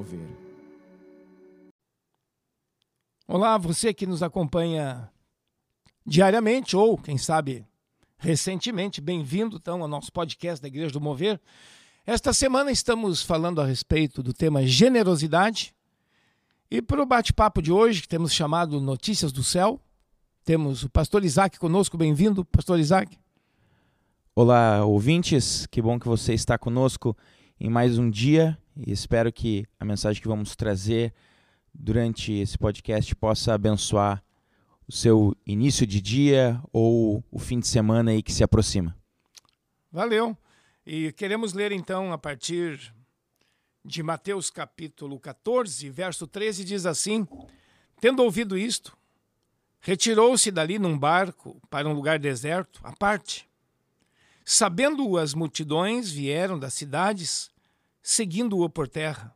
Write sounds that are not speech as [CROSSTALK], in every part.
Mover. Olá, você que nos acompanha diariamente ou, quem sabe, recentemente, bem-vindo então ao nosso podcast da Igreja do Mover. Esta semana estamos falando a respeito do tema generosidade. E para o bate-papo de hoje, que temos chamado Notícias do Céu, temos o pastor Isaac conosco. Bem-vindo, pastor Isaac. Olá, ouvintes. Que bom que você está conosco em mais um dia e espero que a mensagem que vamos trazer durante esse podcast possa abençoar o seu início de dia ou o fim de semana aí que se aproxima. Valeu. E queremos ler então a partir de Mateus capítulo 14, verso 13, diz assim: Tendo ouvido isto, retirou-se dali num barco para um lugar deserto, à parte. Sabendo-o as multidões, vieram das cidades, seguindo-o por terra.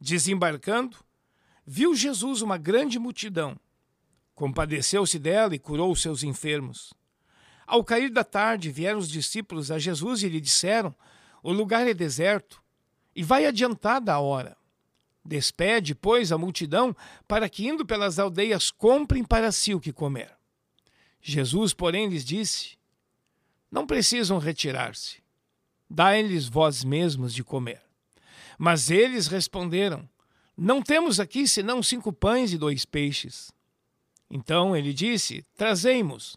Desembarcando, viu Jesus uma grande multidão. Compadeceu-se dela e curou os seus enfermos. Ao cair da tarde, vieram os discípulos a Jesus e lhe disseram: O lugar é deserto e vai adiantada a hora. Despede, pois, a multidão para que, indo pelas aldeias, comprem para si o que comer. Jesus, porém, lhes disse: Não precisam retirar-se. Dá-lhes vós mesmos de comer. Mas eles responderam: Não temos aqui senão cinco pães e dois peixes. Então ele disse: Trazei-mos.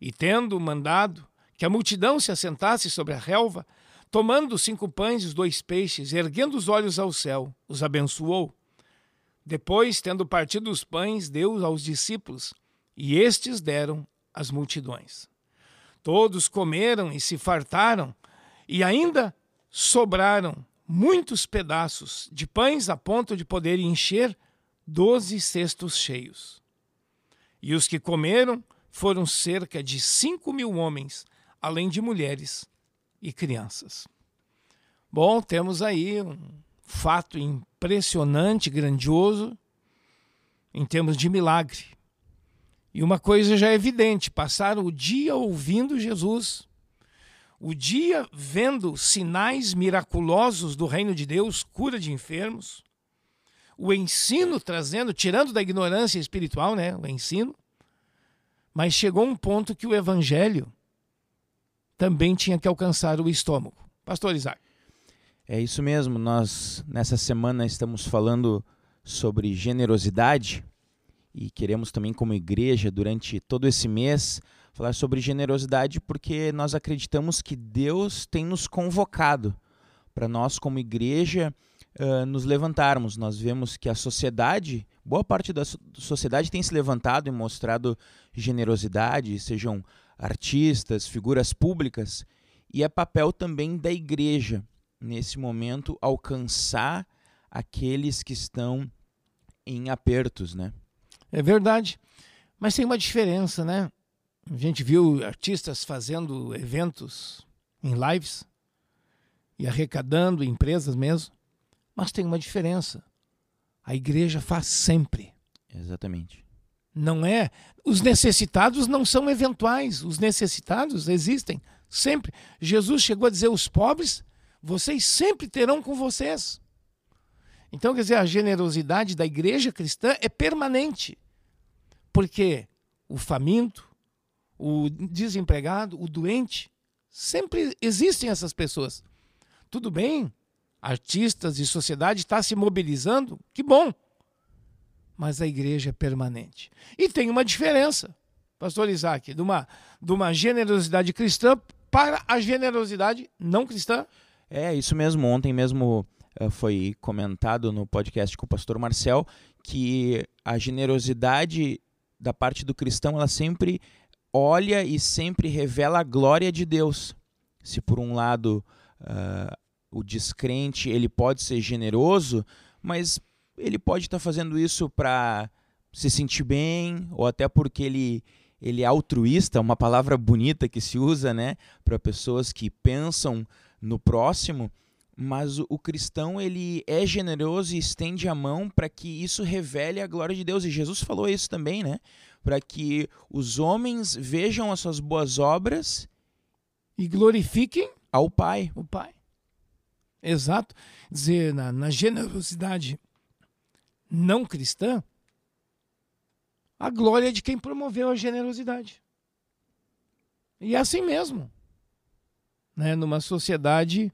E tendo mandado que a multidão se assentasse sobre a relva, tomando cinco pães e os dois peixes, erguendo os olhos ao céu, os abençoou. Depois, tendo partido os pães, deu aos discípulos, e estes deram às multidões. Todos comeram e se fartaram, e ainda sobraram muitos pedaços de pães a ponto de poder encher doze cestos cheios. E os que comeram foram cerca de cinco mil homens, além de mulheres e crianças. Bom, temos aí um fato impressionante, grandioso, em termos de milagre. E uma coisa já é evidente: passaram o dia ouvindo Jesus, o dia vendo sinais miraculosos do reino de Deus, cura de enfermos, o ensino trazendo, tirando da ignorância espiritual, né, o ensino. Mas chegou um ponto que o evangelho também tinha que alcançar o estômago. Pastor Isaac. É isso mesmo, nós nessa semana estamos falando sobre generosidade e queremos também como igreja durante todo esse mês falar sobre generosidade porque nós acreditamos que Deus tem nos convocado para nós como igreja uh, nos levantarmos. Nós vemos que a sociedade, boa parte da sociedade tem se levantado e mostrado generosidade, sejam artistas, figuras públicas, e é papel também da igreja, nesse momento, alcançar aqueles que estão em apertos, né? É verdade. Mas tem uma diferença, né? A gente viu artistas fazendo eventos em lives e arrecadando empresas mesmo. Mas tem uma diferença. A igreja faz sempre. Exatamente. Não é. Os necessitados não são eventuais. Os necessitados existem sempre. Jesus chegou a dizer: os pobres, vocês sempre terão com vocês. Então, quer dizer, a generosidade da igreja cristã é permanente. Porque o faminto, o desempregado, o doente, sempre existem essas pessoas. Tudo bem, artistas e sociedade está se mobilizando, que bom. Mas a igreja é permanente. E tem uma diferença, pastor Isaac, de uma, de uma generosidade cristã para a generosidade não cristã. É, isso mesmo. Ontem mesmo uh, foi comentado no podcast com o pastor Marcel que a generosidade da parte do cristão, ela sempre olha e sempre revela a glória de Deus. Se por um lado uh, o descrente ele pode ser generoso, mas ele pode estar tá fazendo isso para se sentir bem ou até porque ele ele é altruísta, uma palavra bonita que se usa, né, para pessoas que pensam no próximo, mas o, o, cristão ele é generoso e estende a mão para que isso revele a glória de Deus. E Jesus falou isso também, né? Para que os homens vejam as suas boas obras e glorifiquem ao Pai. O Pai. Exato. Dizer, na, na generosidade não cristã, a glória é de quem promoveu a generosidade. E é assim mesmo. Né? Numa sociedade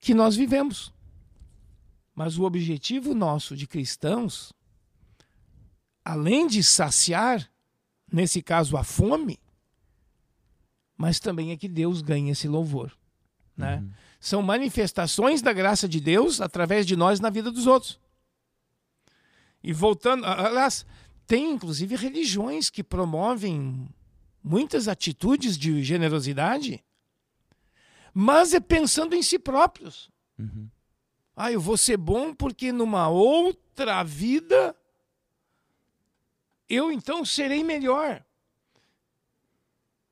que nós vivemos. Mas o objetivo nosso de cristãos, além de saciar, nesse caso, a fome, mas também é que Deus ganhe esse louvor. Né? Uhum. São manifestações da graça de Deus através de nós na vida dos outros. E voltando, aliás, tem inclusive religiões que promovem muitas atitudes de generosidade, mas é pensando em si próprios. Uhum. Ah, eu vou ser bom porque numa outra vida eu então serei melhor.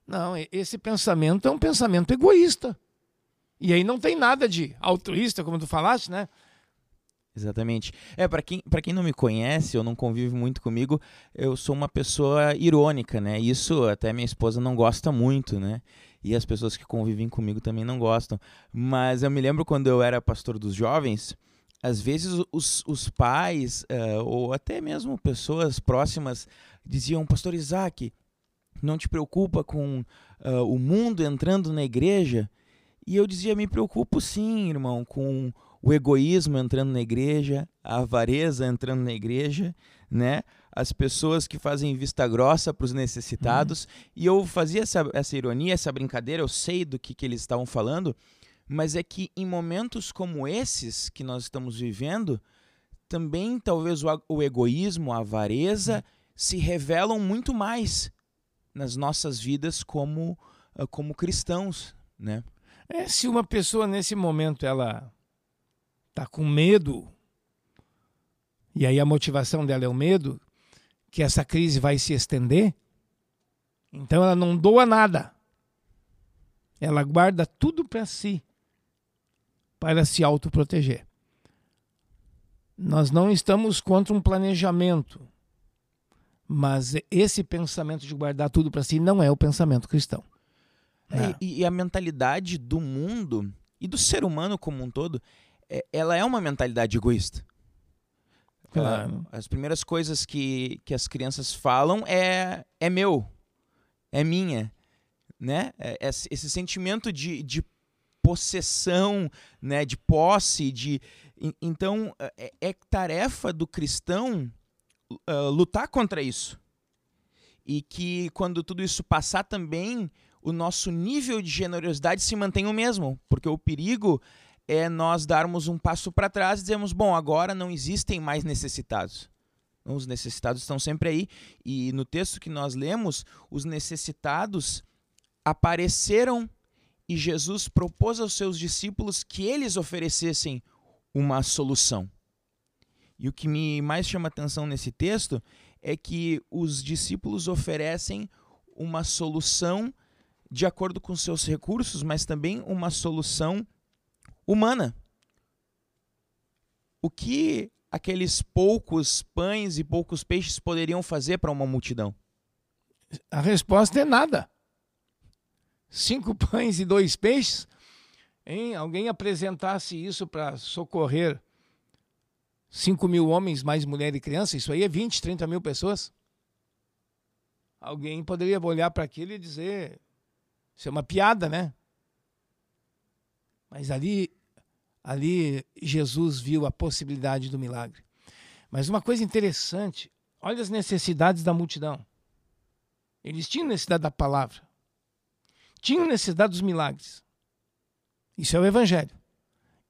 Não, esse pensamento é um pensamento egoísta. E aí não tem nada de altruísta, como tu falaste, né? Exatamente. É, para quem, quem não me conhece ou não convive muito comigo, eu sou uma pessoa irônica, né? Isso até minha esposa não gosta muito, né? E as pessoas que convivem comigo também não gostam. Mas eu me lembro quando eu era pastor dos jovens, às vezes os, os pais, uh, ou até mesmo pessoas próximas, diziam: Pastor Isaac, não te preocupa com uh, o mundo entrando na igreja? E eu dizia: Me preocupo sim, irmão, com o egoísmo entrando na igreja, a avareza entrando na igreja, né? As pessoas que fazem vista grossa para os necessitados. Uhum. E eu fazia essa, essa ironia, essa brincadeira, eu sei do que, que eles estavam falando, mas é que em momentos como esses que nós estamos vivendo, também talvez o, o egoísmo, a avareza, uhum. se revelam muito mais nas nossas vidas como, ah, como cristãos, né? É, se uma pessoa nesse momento ela tá com medo, e aí a motivação dela é o medo, que essa crise vai se estender, então ela não doa nada. Ela guarda tudo para si, para se autoproteger. Nós não estamos contra um planejamento, mas esse pensamento de guardar tudo para si não é o pensamento cristão. É. E, e, a mentalidade do mundo e do ser humano como um todo é, ela é uma mentalidade egoísta. Claro. as primeiras coisas que, que as crianças falam é é meu, é minha, né? É, é esse sentimento de, de possessão, né? De posse, de então é, é tarefa do cristão uh, lutar contra isso e que quando tudo isso passar também o nosso nível de generosidade se mantém o mesmo, porque o perigo é nós darmos um passo para trás e dizemos: bom, agora não existem mais necessitados. Os necessitados estão sempre aí. E no texto que nós lemos, os necessitados apareceram e Jesus propôs aos seus discípulos que eles oferecessem uma solução. E o que me mais chama atenção nesse texto é que os discípulos oferecem uma solução de acordo com seus recursos, mas também uma solução humana. O que aqueles poucos pães e poucos peixes poderiam fazer para uma multidão? A resposta é nada. Cinco [LAUGHS] pães e dois peixes. Hein? Alguém apresentasse isso para socorrer cinco mil homens, mais mulher e criança, isso aí é 20, 30 mil pessoas. Alguém poderia olhar para aquilo e dizer: Isso é uma piada, né? Mas ali ali Jesus viu a possibilidade do milagre. Mas uma coisa interessante, olha as necessidades da multidão. Eles tinham necessidade da palavra. Tinham necessidade dos milagres. Isso é o evangelho.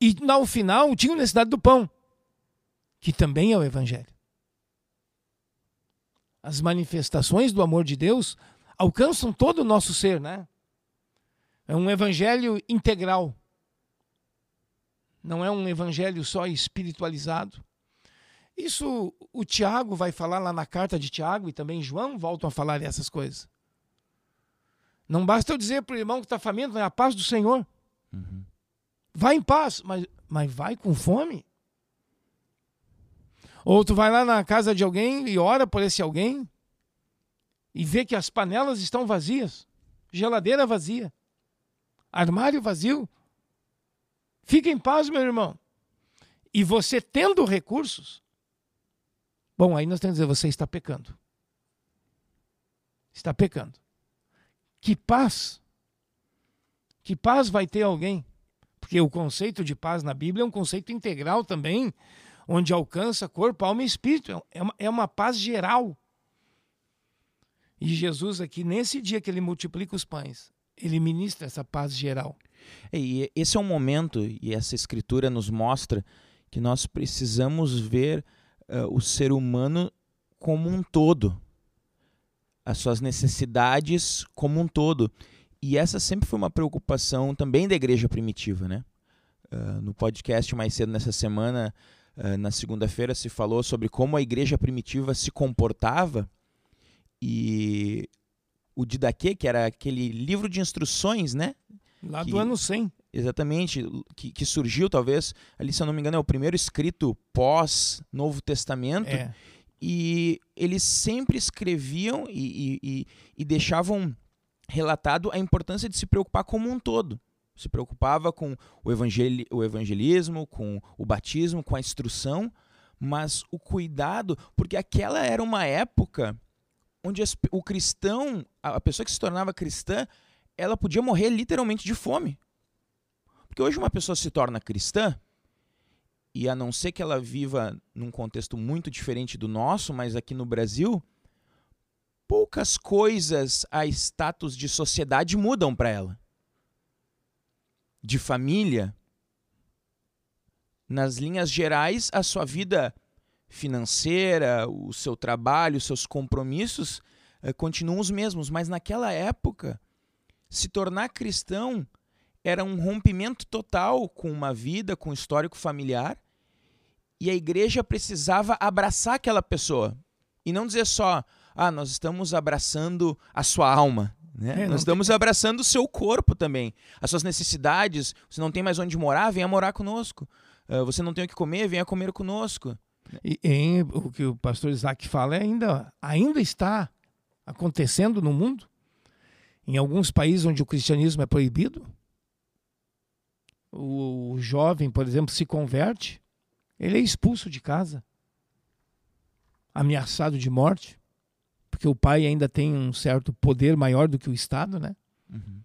E no final tinham necessidade do pão, que também é o evangelho. As manifestações do amor de Deus alcançam todo o nosso ser, né? É um evangelho integral não é um evangelho só espiritualizado. Isso o Tiago vai falar lá na carta de Tiago e também João voltam a falar essas coisas. Não basta eu dizer para o irmão que está faminto, vai a paz do Senhor. Uhum. Vai em paz, mas, mas vai com fome. Ou tu vai lá na casa de alguém e ora por esse alguém e vê que as panelas estão vazias, geladeira vazia, armário vazio, Fica em paz, meu irmão. E você tendo recursos, bom, aí nós temos que dizer, você está pecando. Está pecando. Que paz? Que paz vai ter alguém? Porque o conceito de paz na Bíblia é um conceito integral também, onde alcança corpo, alma e espírito. É uma, é uma paz geral. E Jesus aqui, nesse dia que ele multiplica os pães, ele ministra essa paz geral. E esse é um momento, e essa escritura nos mostra que nós precisamos ver uh, o ser humano como um todo, as suas necessidades como um todo. E essa sempre foi uma preocupação também da igreja primitiva, né? Uh, no podcast mais cedo nessa semana, uh, na segunda-feira, se falou sobre como a igreja primitiva se comportava e o Didaquê, que era aquele livro de instruções, né? Lá que, do ano 100. Exatamente, que, que, surgiu talvez, ali se eu não me engano, é o primeiro escrito pós Novo Testamento. É. E eles sempre escreviam e, e, e deixavam relatado a importância de se preocupar como um todo. Se preocupava com o, evangel o evangelismo, com o batismo, com a instrução, mas o cuidado, porque aquela era uma época onde as, o cristão, a pessoa que se tornava cristã, ela podia morrer literalmente de fome. Porque hoje uma pessoa se torna cristã, e a não ser que ela viva num contexto muito diferente do nosso, mas aqui no Brasil, poucas coisas a status de sociedade mudam para ela. De família, nas linhas gerais, a sua vida financeira, o seu trabalho, os seus compromissos eh, continuam os mesmos, mas naquela época, se tornar cristão era um rompimento total com uma vida, com um histórico familiar, e a igreja precisava abraçar aquela pessoa e não dizer só, ah, nós estamos abraçando a sua alma. Né? É, nós estamos tem... abraçando o seu corpo também. As suas necessidades. Você não tem mais onde morar, venha morar conosco. Uh, você não tem o que comer, venha comer conosco. E em, o que o pastor Isaac fala é ainda, ainda está acontecendo no mundo. Em alguns países onde o cristianismo é proibido, o, o jovem, por exemplo, se converte, ele é expulso de casa, ameaçado de morte porque o pai ainda tem um certo poder maior do que o Estado, né? Uhum.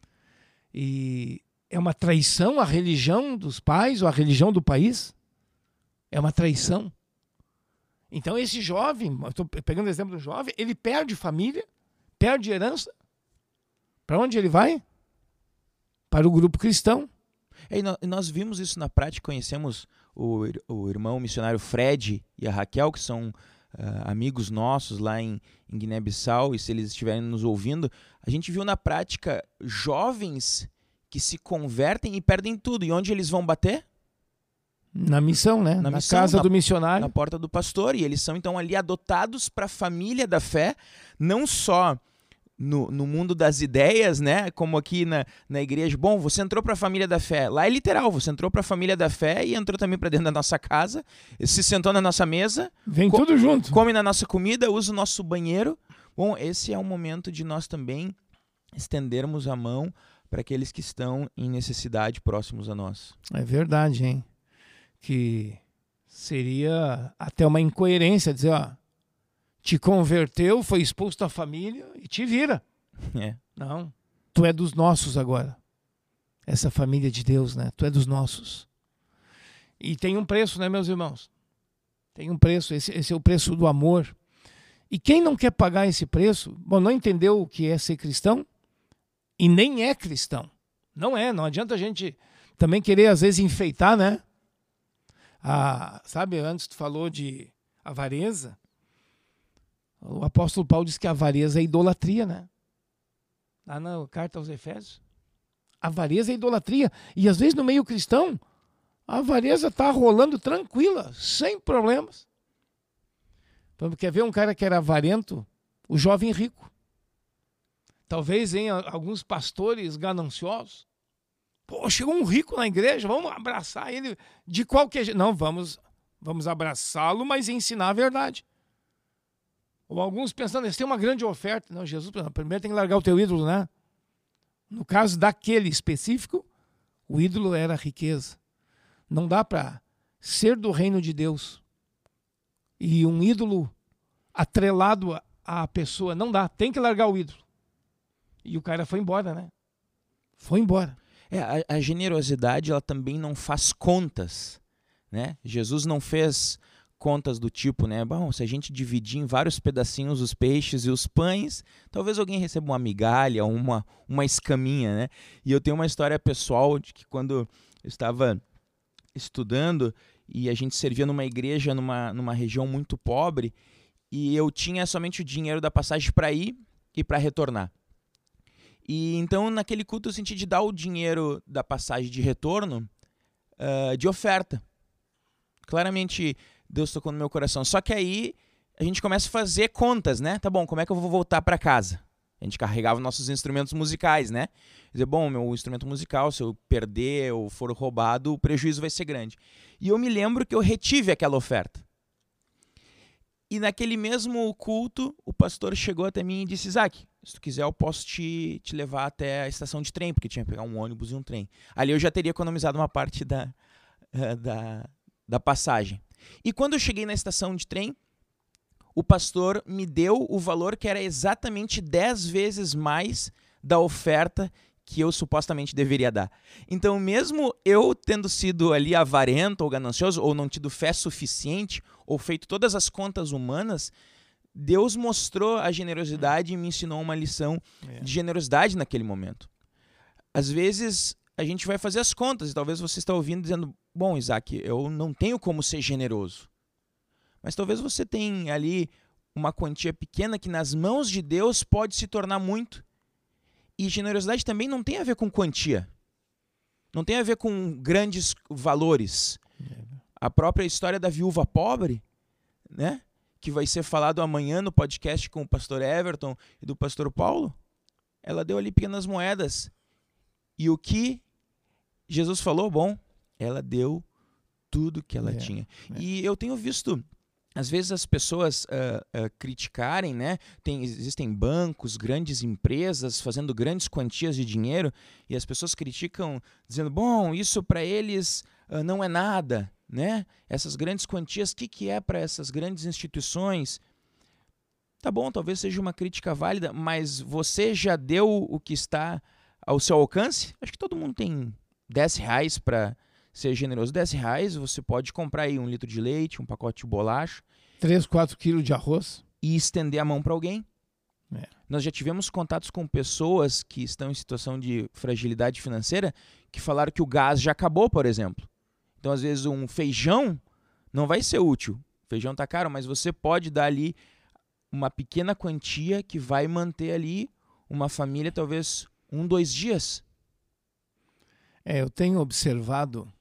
E é uma traição a religião dos pais ou a religião do país? É uma traição. Então esse jovem, estou pegando o exemplo do jovem, ele perde família, perde herança. Para onde ele vai? Para o grupo cristão. E nós vimos isso na prática, conhecemos o, o irmão missionário Fred e a Raquel, que são uh, amigos nossos lá em, em Guiné-Bissau, e se eles estiverem nos ouvindo, a gente viu na prática jovens que se convertem e perdem tudo. E onde eles vão bater? Na missão, né? Na, na missão, casa na, do missionário. Na porta do pastor. E eles são então ali adotados para a família da fé, não só no, no mundo das ideias, né? Como aqui na, na igreja. Bom, você entrou para a família da fé. Lá é literal, você entrou para a família da fé e entrou também para dentro da nossa casa, se sentou na nossa mesa. Vem tudo junto. Come na nossa comida, usa o nosso banheiro. Bom, esse é o momento de nós também estendermos a mão para aqueles que estão em necessidade próximos a nós. É verdade, hein? Que seria até uma incoerência dizer, ó, te converteu, foi expulso da família e te vira. É. Não. Tu é dos nossos agora. Essa família de Deus, né? Tu é dos nossos. E tem um preço, né, meus irmãos? Tem um preço. Esse, esse é o preço do amor. E quem não quer pagar esse preço, bom, não entendeu o que é ser cristão e nem é cristão. Não é, não adianta a gente também querer às vezes enfeitar, né? Ah, sabe, antes tu falou de avareza. O apóstolo Paulo diz que a avareza é idolatria, né? Lá na carta aos Efésios. A avareza é idolatria. E às vezes no meio cristão, a avareza está rolando tranquila, sem problemas. Então, quer ver um cara que era avarento? O jovem rico. Talvez em alguns pastores gananciosos. Pô, chegou um rico na igreja, vamos abraçar ele de qualquer jeito. Não, vamos, vamos abraçá-lo, mas ensinar a verdade. Alguns pensando, eles têm uma grande oferta. Não, Jesus, primeiro tem que largar o teu ídolo, né? No caso daquele específico, o ídolo era a riqueza. Não dá para ser do reino de Deus e um ídolo atrelado à pessoa. Não dá, tem que largar o ídolo. E o cara foi embora, né? Foi embora. É, a, a generosidade ela também não faz contas, né? Jesus não fez contas do tipo, né? Bom, se a gente dividir em vários pedacinhos os peixes e os pães, talvez alguém receba uma migalha, uma, uma escaminha, né? E eu tenho uma história pessoal de que quando eu estava estudando e a gente servia numa igreja numa, numa região muito pobre e eu tinha somente o dinheiro da passagem para ir e para retornar. E então naquele culto eu senti de dar o dinheiro da passagem de retorno uh, de oferta. Claramente Deus tocou no meu coração. Só que aí a gente começa a fazer contas, né? Tá bom, como é que eu vou voltar para casa? A gente carregava nossos instrumentos musicais, né? Dizer, bom, meu instrumento musical, se eu perder ou for roubado, o prejuízo vai ser grande. E eu me lembro que eu retive aquela oferta. E naquele mesmo culto, o pastor chegou até mim e disse: Isaac, se tu quiser, eu posso te, te levar até a estação de trem, porque tinha que pegar um ônibus e um trem. Ali eu já teria economizado uma parte da, da, da passagem. E quando eu cheguei na estação de trem, o pastor me deu o valor que era exatamente 10 vezes mais da oferta que eu supostamente deveria dar. Então, mesmo eu tendo sido ali avarento ou ganancioso, ou não tido fé suficiente, ou feito todas as contas humanas, Deus mostrou a generosidade e me ensinou uma lição é. de generosidade naquele momento. Às vezes a gente vai fazer as contas e talvez você está ouvindo dizendo: Bom, Isaac, eu não tenho como ser generoso. Mas talvez você tenha ali uma quantia pequena que nas mãos de Deus pode se tornar muito. E generosidade também não tem a ver com quantia. Não tem a ver com grandes valores. A própria história da viúva pobre, né? Que vai ser falado amanhã no podcast com o pastor Everton e do pastor Paulo. Ela deu ali pequenas moedas. E o que Jesus falou, bom, ela deu tudo que ela é, tinha. É. E eu tenho visto às vezes as pessoas uh, uh, criticarem, né? Tem, existem bancos, grandes empresas fazendo grandes quantias de dinheiro e as pessoas criticam dizendo, bom, isso para eles uh, não é nada, né? Essas grandes quantias, o que, que é para essas grandes instituições? Tá bom, talvez seja uma crítica válida, mas você já deu o que está ao seu alcance? Acho que todo mundo tem 10 reais para ser generoso. 10 reais você pode comprar aí um litro de leite, um pacote de bolacha. 3, 4 quilos de arroz. E estender a mão para alguém. É. Nós já tivemos contatos com pessoas que estão em situação de fragilidade financeira que falaram que o gás já acabou, por exemplo. Então, às vezes, um feijão não vai ser útil. O feijão tá caro, mas você pode dar ali uma pequena quantia que vai manter ali uma família, talvez um, dois dias. É, eu tenho observado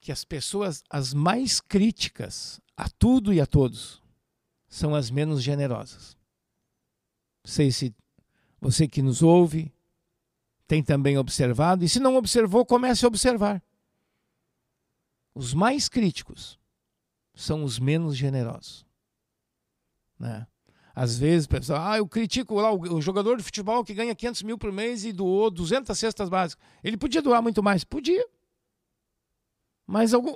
que as pessoas as mais críticas a tudo e a todos são as menos generosas. Sei se você que nos ouve tem também observado, e se não observou, comece a observar. Os mais críticos são os menos generosos. Né? Às vezes, pessoal, ah, eu critico lá o, o, jogador de futebol que ganha 500 mil por mês e doou 200 cestas básicas. Ele podia doar muito mais? Podia. Mas, algum,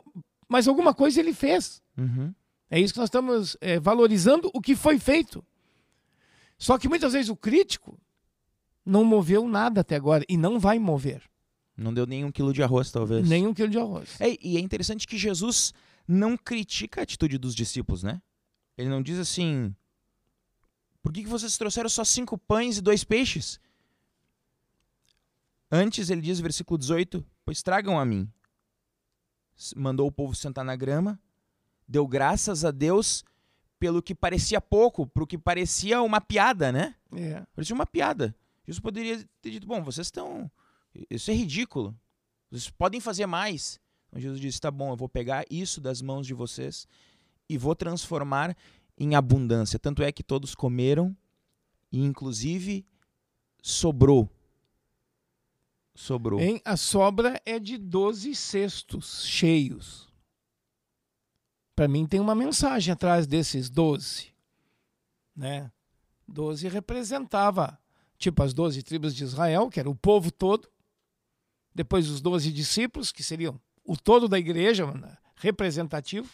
mas alguma coisa ele fez. Uhum. É isso que nós estamos é, valorizando o que foi feito. Só que muitas vezes o crítico não moveu nada até agora e não vai mover. Não deu nenhum quilo de arroz, talvez. Nenhum quilo de arroz. É, e é interessante que Jesus não critica a atitude dos discípulos, né? Ele não diz assim: por que, que vocês trouxeram só cinco pães e dois peixes? Antes ele diz, versículo 18: Pois tragam a mim mandou o povo sentar na grama, deu graças a Deus pelo que parecia pouco, pro que parecia uma piada, né? É. Parecia uma piada. Jesus poderia ter dito: bom, vocês estão. Isso é ridículo. Vocês podem fazer mais. Então Jesus disse: tá bom, eu vou pegar isso das mãos de vocês e vou transformar em abundância. Tanto é que todos comeram e, inclusive, sobrou sobrou. Hein? A sobra é de 12 cestos cheios. Para mim tem uma mensagem atrás desses 12. Né? 12 representava, tipo, as 12 tribos de Israel, que era o povo todo. Depois os 12 discípulos, que seriam o todo da igreja, representativo.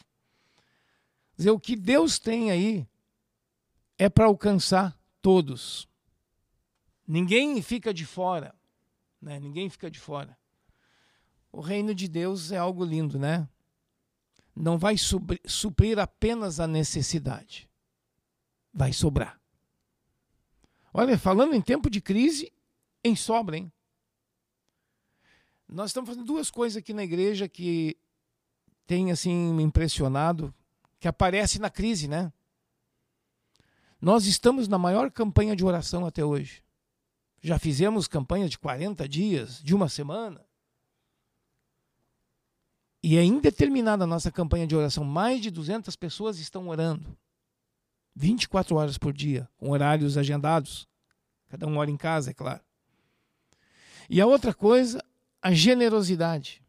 Dizer, o que Deus tem aí é para alcançar todos. Ninguém fica de fora, né? Ninguém fica de fora. O reino de Deus é algo lindo, né? Não vai suprir apenas a necessidade. Vai sobrar. Olha, falando em tempo de crise, em sobra, hein? Nós estamos fazendo duas coisas aqui na igreja que tem assim me impressionado, que aparece na crise, né? Nós estamos na maior campanha de oração até hoje. Já fizemos campanha de 40 dias, de uma semana. E é indeterminada a nossa campanha de oração. Mais de 200 pessoas estão orando. 24 horas por dia, com horários agendados. Cada um ora em casa, é claro. E a outra coisa, a generosidade.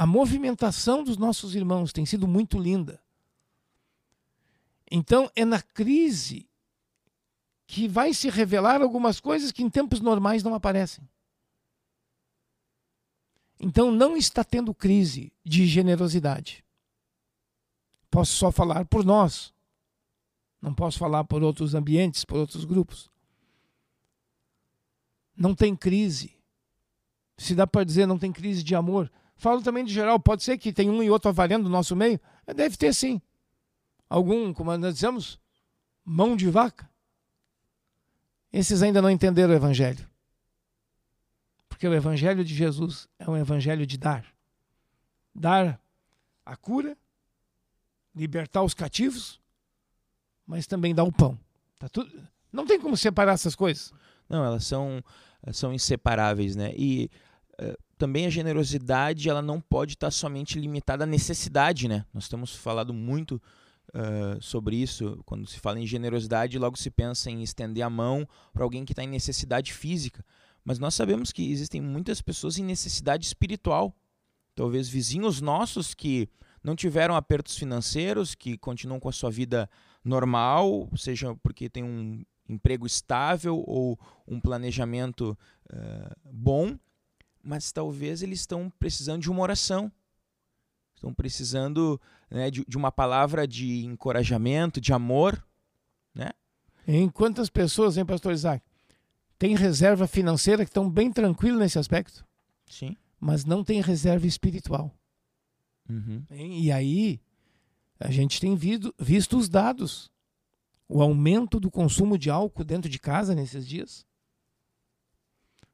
A movimentação dos nossos irmãos tem sido muito linda. Então, é na crise que vai se revelar algumas coisas que em tempos normais não aparecem. Então, não está tendo crise de generosidade. Posso só falar por nós. Não posso falar por outros ambientes, por outros grupos. Não tem crise. Se dá para dizer não tem crise de amor. Falo também de geral, pode ser que tem um e outro avaliando no nosso meio. Deve ter sim. Algum, como nós dizemos, mão de vaca. Esses ainda não entenderam o Evangelho. Porque o Evangelho de Jesus é um Evangelho de dar. Dar a cura, libertar os cativos, mas também dar o pão. Tá tudo... Não tem como separar essas coisas. Não, elas são, são inseparáveis, né? E também a generosidade ela não pode estar somente limitada à necessidade, né? Nós temos falado muito uh, sobre isso. Quando se fala em generosidade, logo se pensa em estender a mão para alguém que está em necessidade física. Mas nós sabemos que existem muitas pessoas em necessidade espiritual. Talvez vizinhos nossos que não tiveram apertos financeiros, que continuam com a sua vida normal, seja porque tem um emprego estável ou um planejamento uh, bom, mas talvez eles estão precisando de uma oração, estão precisando né, de, de, uma palavra de encorajamento, de amor, né? Em quantas pessoas, hein, pastor Isaac, tem reserva financeira que estão bem tranquilos nesse aspecto? Sim. Mas não tem reserva espiritual. Uhum. E aí, a gente tem visto, visto os dados. O aumento do consumo de álcool dentro de casa nesses dias,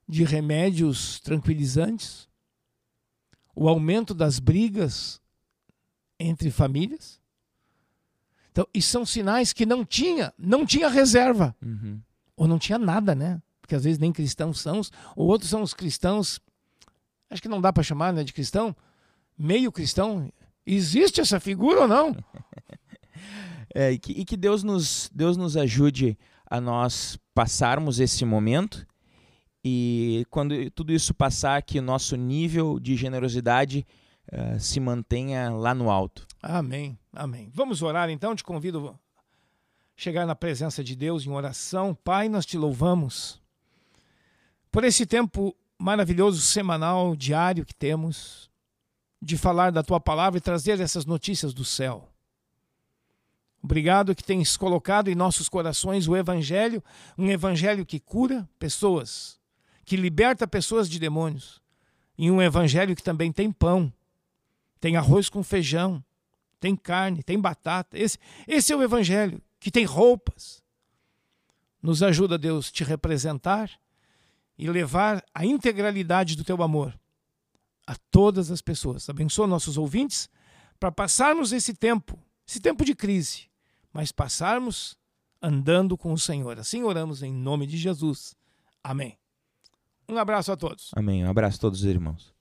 de remédios tranquilizantes, o aumento das brigas entre famílias. Então, e são sinais que não tinha, não tinha reserva. Uhum. Ou não tinha nada, né? Porque às vezes nem cristãos são, ou outros são os cristãos, acho que não dá para chamar né, de cristão, meio cristão, Existe essa figura ou não? [LAUGHS] é, e, que, e que Deus nos, Deus nos ajude a nós passarmos esse momento e quando tudo isso passar, que o nosso nível de generosidade uh, se mantenha lá no alto. Amém, amém. Vamos orar então, te convido a chegar na presença de Deus em oração. Pai, nós te louvamos por esse tempo maravilhoso, semanal, diário que temos de falar da tua palavra e trazer essas notícias do céu. Obrigado que tens colocado em nossos corações o Evangelho, um Evangelho que cura pessoas, que liberta pessoas de demônios, e um Evangelho que também tem pão, tem arroz com feijão, tem carne, tem batata. Esse, esse é o Evangelho, que tem roupas. Nos ajuda, Deus, te representar e levar a integralidade do teu amor a todas as pessoas. Abençoa nossos ouvintes para passarmos esse tempo, esse tempo de crise, mas passarmos andando com o Senhor. Assim oramos em nome de Jesus. Amém. Um abraço a todos. Amém. Um abraço a todos os irmãos.